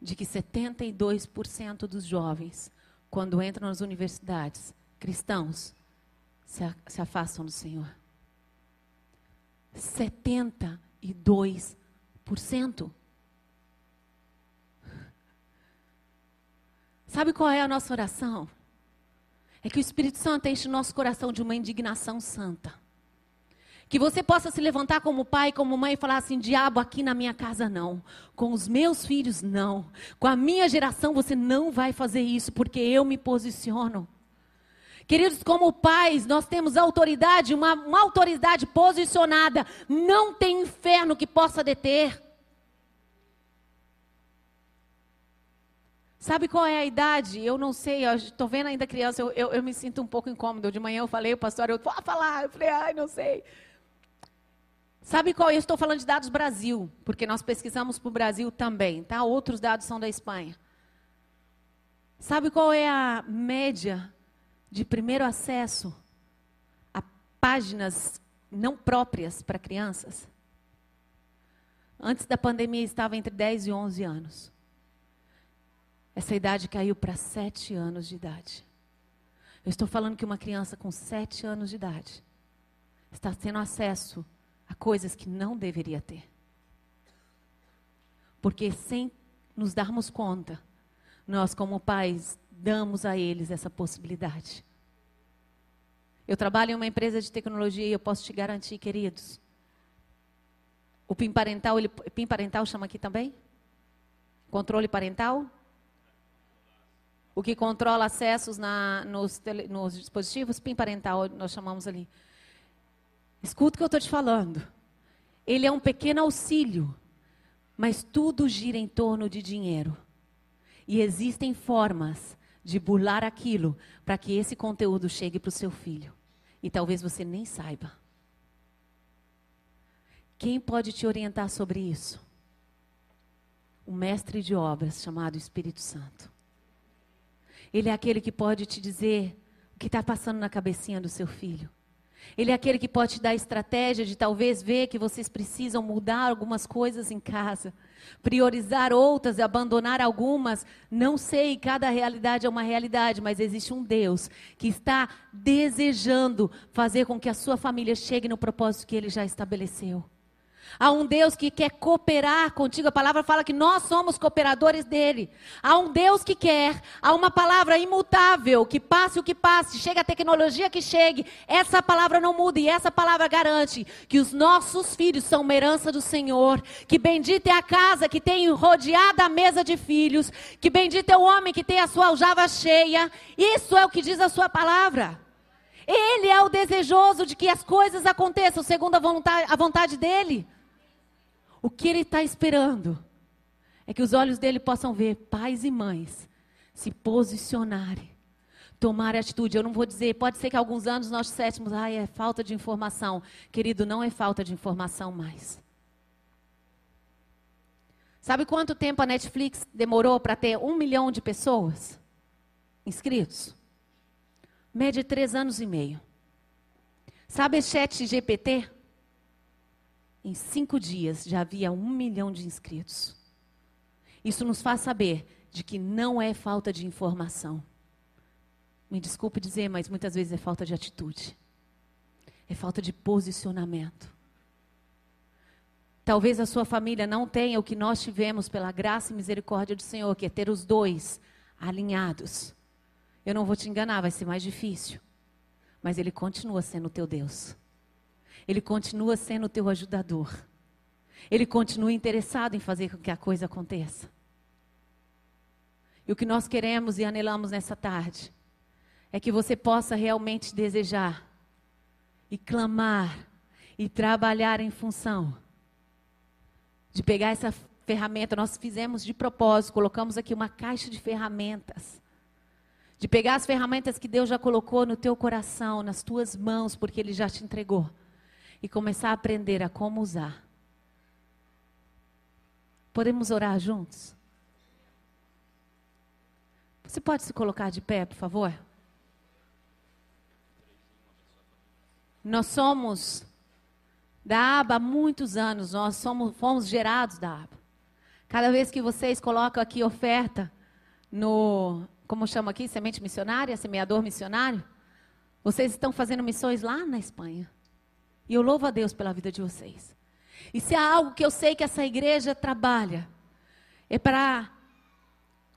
de que 72% dos jovens, quando entram nas universidades, cristãos, se, afastam do Senhor. 72%. Sabe qual é a nossa oração? É que o Espírito Santo enche o nosso coração de uma indignação santa. Que você possa se levantar como pai, como mãe e falar assim: diabo, aqui na minha casa não. Com os meus filhos, não. Com a minha geração, você não vai fazer isso, porque eu me posiciono. Queridos, como pais, nós temos autoridade, uma, uma autoridade posicionada. Não tem inferno que possa deter. Sabe qual é a idade? Eu não sei, estou vendo ainda criança, eu, eu, eu, me sinto um pouco incômodo. De manhã eu falei, o pastor, eu vou falar. Eu falei, ai, não sei. Sabe qual? Eu estou falando de dados Brasil, porque nós pesquisamos para o Brasil também, tá? Outros dados são da Espanha. Sabe qual é a média de primeiro acesso a páginas não próprias para crianças? Antes da pandemia estava entre 10 e 11 anos. Essa idade caiu para sete anos de idade. Eu estou falando que uma criança com sete anos de idade está tendo acesso a coisas que não deveria ter. Porque sem nos darmos conta, nós, como pais, damos a eles essa possibilidade. Eu trabalho em uma empresa de tecnologia e eu posso te garantir, queridos. O PIN parental, ele, PIN parental chama aqui também? Controle parental? o que controla acessos na, nos, tele, nos, dispositivos, PIN parental, nós chamamos ali. Escuta o que eu estou te falando. Ele é um pequeno auxílio, mas tudo gira em torno de dinheiro. E existem formas de burlar aquilo para que esse conteúdo chegue para o seu filho. E talvez você nem saiba. Quem pode te orientar sobre isso? O mestre de obras chamado Espírito Santo. Ele é aquele que pode te dizer o que está passando na cabecinha do seu filho. Ele é aquele que pode te dar estratégia de talvez ver que vocês precisam mudar algumas coisas em casa, priorizar outras e abandonar algumas. Não sei, cada realidade é uma realidade, mas existe um Deus que está desejando fazer com que a sua família chegue no propósito que ele já estabeleceu. Há um Deus que quer cooperar contigo. A palavra fala que nós somos cooperadores dele. Há um Deus que quer. Há uma palavra imutável, que passe o que passe, chega a tecnologia que chegue. Essa palavra não muda e essa palavra garante que os nossos filhos são uma herança do Senhor. Que bendita é a casa que tem rodeada a mesa de filhos. Que bendito é o homem que tem a sua aljava cheia. Isso é o que diz a sua palavra. Ele é o desejoso de que as coisas aconteçam segundo a vontade, a vontade dele. O que ele está esperando é que os olhos dele possam ver pais e mães se posicionarem, tomar atitude. Eu não vou dizer, pode ser que alguns anos nós disséssemos, ah, é falta de informação. Querido, não é falta de informação mais. Sabe quanto tempo a Netflix demorou para ter um milhão de pessoas inscritos? Média três anos e meio. Sabe chat GPT? Em cinco dias já havia um milhão de inscritos. Isso nos faz saber de que não é falta de informação. Me desculpe dizer, mas muitas vezes é falta de atitude. É falta de posicionamento. Talvez a sua família não tenha o que nós tivemos pela graça e misericórdia do Senhor, que é ter os dois alinhados. Eu não vou te enganar, vai ser mais difícil. Mas Ele continua sendo o teu Deus. Ele continua sendo o teu ajudador. Ele continua interessado em fazer com que a coisa aconteça. E o que nós queremos e anelamos nessa tarde é que você possa realmente desejar e clamar e trabalhar em função de pegar essa ferramenta. Nós fizemos de propósito, colocamos aqui uma caixa de ferramentas. De pegar as ferramentas que Deus já colocou no teu coração, nas tuas mãos, porque Ele já te entregou. E começar a aprender a como usar. Podemos orar juntos? Você pode se colocar de pé, por favor? Nós somos da aba há muitos anos, nós somos, fomos gerados da aba. Cada vez que vocês colocam aqui oferta no, como chama aqui, semente missionária, semeador missionário, vocês estão fazendo missões lá na Espanha. E eu louvo a Deus pela vida de vocês. E se há algo que eu sei que essa igreja trabalha, é para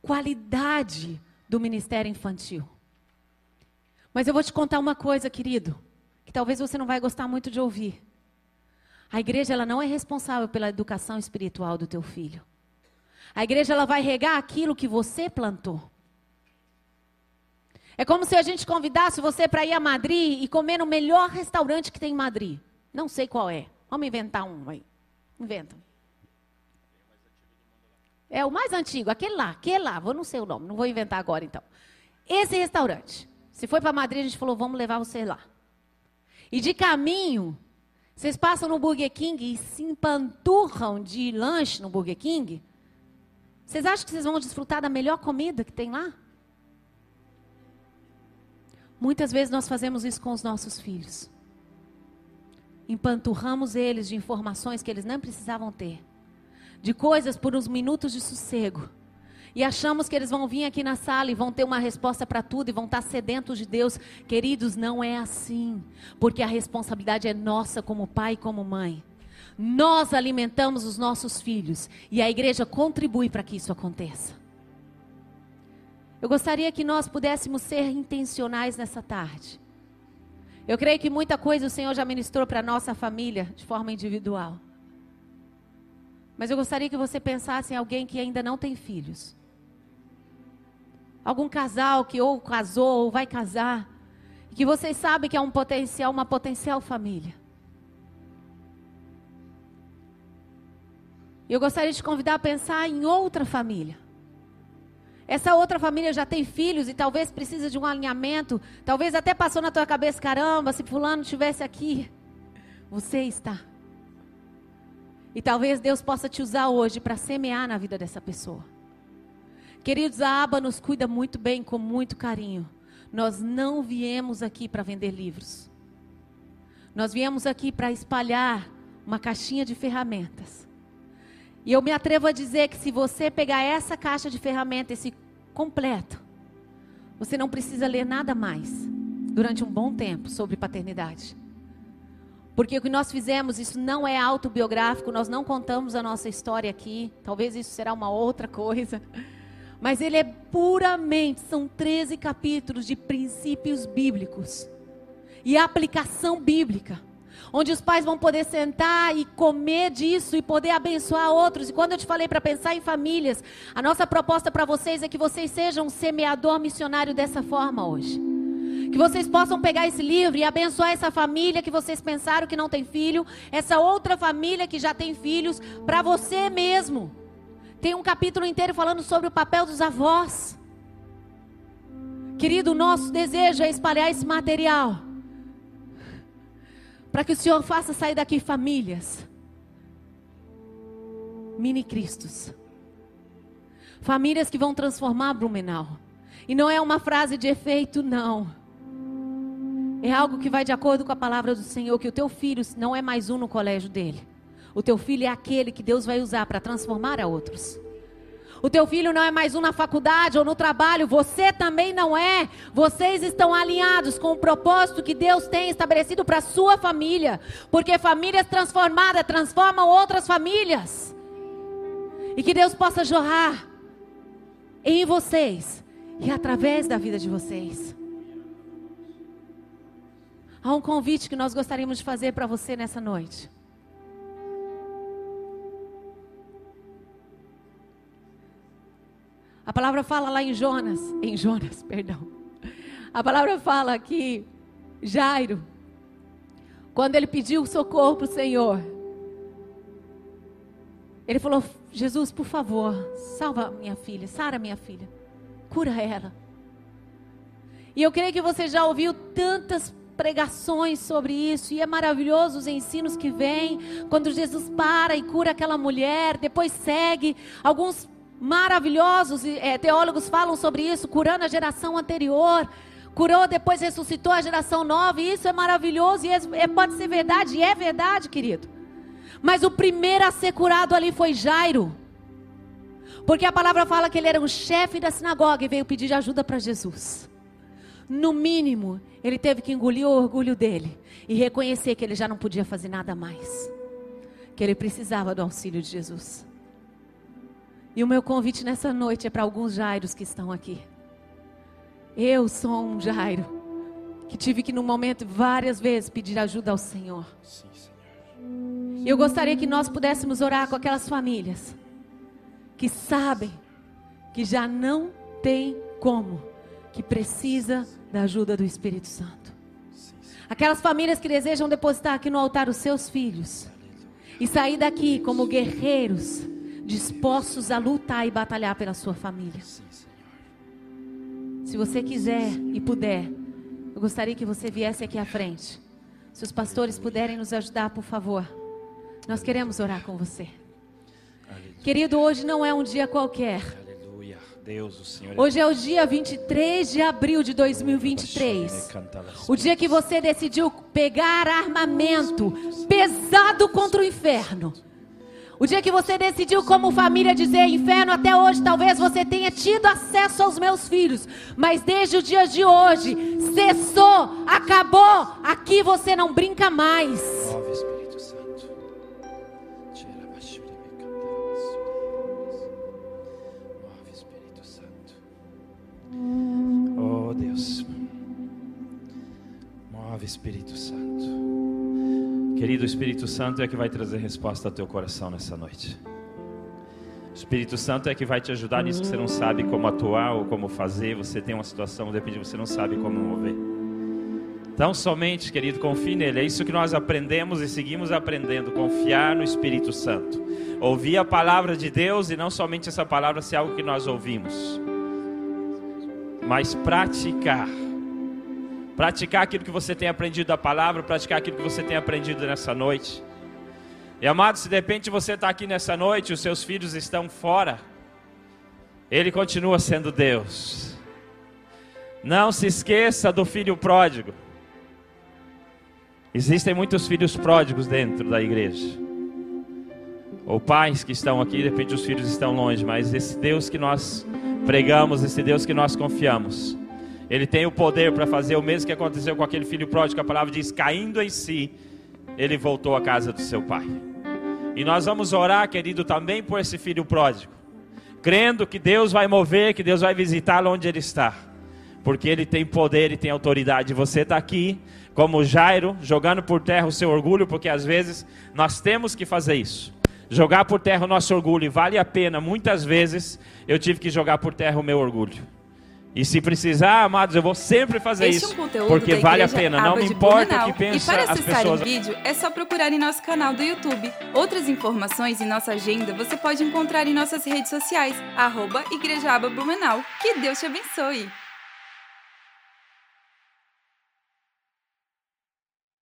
qualidade do ministério infantil. Mas eu vou te contar uma coisa, querido, que talvez você não vai gostar muito de ouvir. A igreja ela não é responsável pela educação espiritual do teu filho. A igreja ela vai regar aquilo que você plantou. É como se a gente convidasse você para ir a Madrid e comer no melhor restaurante que tem em Madrid. Não sei qual é. Vamos inventar um aí. Inventa. É o mais antigo, aquele lá, aquele lá, vou não sei o nome, não vou inventar agora então. Esse restaurante. Se foi para Madrid, a gente falou, vamos levar você lá. E de caminho, vocês passam no Burger King e se empanturram de lanche no Burger King. Vocês acham que vocês vão desfrutar da melhor comida que tem lá? Muitas vezes nós fazemos isso com os nossos filhos. Empanturramos eles de informações que eles não precisavam ter, de coisas por uns minutos de sossego. E achamos que eles vão vir aqui na sala e vão ter uma resposta para tudo e vão estar sedentos de Deus. Queridos, não é assim. Porque a responsabilidade é nossa como pai e como mãe. Nós alimentamos os nossos filhos e a igreja contribui para que isso aconteça. Eu gostaria que nós pudéssemos ser intencionais nessa tarde. Eu creio que muita coisa o Senhor já ministrou para a nossa família de forma individual. Mas eu gostaria que você pensasse em alguém que ainda não tem filhos. Algum casal que ou casou ou vai casar. E que vocês sabem que é um potencial, uma potencial família. Eu gostaria de te convidar a pensar em outra família. Essa outra família já tem filhos e talvez precisa de um alinhamento. Talvez até passou na tua cabeça, caramba, se fulano estivesse aqui, você está. E talvez Deus possa te usar hoje para semear na vida dessa pessoa. Queridos, a aba nos cuida muito bem, com muito carinho. Nós não viemos aqui para vender livros. Nós viemos aqui para espalhar uma caixinha de ferramentas e eu me atrevo a dizer que se você pegar essa caixa de ferramentas, esse completo, você não precisa ler nada mais durante um bom tempo sobre paternidade. Porque o que nós fizemos, isso não é autobiográfico, nós não contamos a nossa história aqui, talvez isso será uma outra coisa. Mas ele é puramente, são 13 capítulos de princípios bíblicos e aplicação bíblica onde os pais vão poder sentar e comer disso e poder abençoar outros. E quando eu te falei para pensar em famílias, a nossa proposta para vocês é que vocês sejam um semeador missionário dessa forma hoje. Que vocês possam pegar esse livro e abençoar essa família que vocês pensaram que não tem filho, essa outra família que já tem filhos, para você mesmo. Tem um capítulo inteiro falando sobre o papel dos avós. Querido, nosso desejo é espalhar esse material para que o Senhor faça sair daqui famílias. Mini Cristos. Famílias que vão transformar Blumenau. E não é uma frase de efeito, não. É algo que vai de acordo com a palavra do Senhor, que o teu filho não é mais um no colégio dele. O teu filho é aquele que Deus vai usar para transformar a outros. O teu filho não é mais um na faculdade ou no trabalho, você também não é. Vocês estão alinhados com o propósito que Deus tem estabelecido para a sua família, porque famílias transformadas transformam outras famílias. E que Deus possa jorrar em vocês e através da vida de vocês. Há um convite que nós gostaríamos de fazer para você nessa noite. A palavra fala lá em Jonas, em Jonas, perdão. A palavra fala que Jairo, quando ele pediu socorro para o Senhor, ele falou: Jesus, por favor, salva minha filha, sara minha filha, cura ela. E eu creio que você já ouviu tantas pregações sobre isso, e é maravilhoso os ensinos que vêm, quando Jesus para e cura aquela mulher, depois segue. Alguns maravilhosos é, teólogos falam sobre isso, curando a geração anterior, curou, depois ressuscitou a geração nova, e isso é maravilhoso, e é, é, pode ser verdade, e é verdade, querido. Mas o primeiro a ser curado ali foi Jairo. Porque a palavra fala que ele era um chefe da sinagoga e veio pedir ajuda para Jesus. No mínimo, ele teve que engolir o orgulho dele e reconhecer que ele já não podia fazer nada mais. Que ele precisava do auxílio de Jesus. E o meu convite nessa noite é para alguns Jairos que estão aqui. Eu sou um Jairo que tive que, num momento, várias vezes pedir ajuda ao Senhor. Sim, Senhor. E eu gostaria que nós pudéssemos orar com aquelas famílias que sabem que já não tem como, que precisa da ajuda do Espírito Santo. Aquelas famílias que desejam depositar aqui no altar os seus filhos e sair daqui como guerreiros dispostos a lutar e batalhar pela sua família. Se você quiser e puder, eu gostaria que você viesse aqui à frente. Se os pastores puderem nos ajudar, por favor. Nós queremos orar com você. Querido, hoje não é um dia qualquer. É Hoje é o dia 23 de abril de 2023. O dia que você decidiu pegar armamento pesado contra o inferno. O dia que você decidiu, como família, dizer: Inferno, até hoje talvez você tenha tido acesso aos meus filhos, mas desde o dia de hoje, cessou, acabou, aqui você não brinca mais. Oh Deus, move Espírito Santo. Querido Espírito Santo é que vai trazer resposta ao teu coração nessa noite. O Espírito Santo é que vai te ajudar nisso que você não sabe como atuar ou como fazer. Você tem uma situação, de repente você não sabe como mover. Então, somente, querido, confie nele. É isso que nós aprendemos e seguimos aprendendo: confiar no Espírito Santo. Ouvir a palavra de Deus e não somente essa palavra ser algo que nós ouvimos mas praticar. Praticar aquilo que você tem aprendido da palavra, praticar aquilo que você tem aprendido nessa noite. E amado, se de repente você está aqui nessa noite, os seus filhos estão fora, Ele continua sendo Deus. Não se esqueça do filho pródigo. Existem muitos filhos pródigos dentro da igreja. Ou pais que estão aqui, de repente os filhos estão longe, mas esse Deus que nós pregamos, esse Deus que nós confiamos. Ele tem o poder para fazer o mesmo que aconteceu com aquele filho pródigo, a palavra diz: caindo em si, ele voltou à casa do seu pai. E nós vamos orar, querido, também por esse filho pródigo, crendo que Deus vai mover, que Deus vai visitá-lo onde ele está, porque ele tem poder e tem autoridade. Você está aqui, como Jairo, jogando por terra o seu orgulho, porque às vezes nós temos que fazer isso jogar por terra o nosso orgulho, e vale a pena, muitas vezes eu tive que jogar por terra o meu orgulho. E se precisar, amados, eu vou sempre fazer este isso, é um porque vale a pena, não me importa o que pensa E para as pessoas. o vídeo, é só procurar em nosso canal do YouTube. Outras informações e nossa agenda você pode encontrar em nossas redes sociais, arroba Igreja Aba Blumenau. Que Deus te abençoe!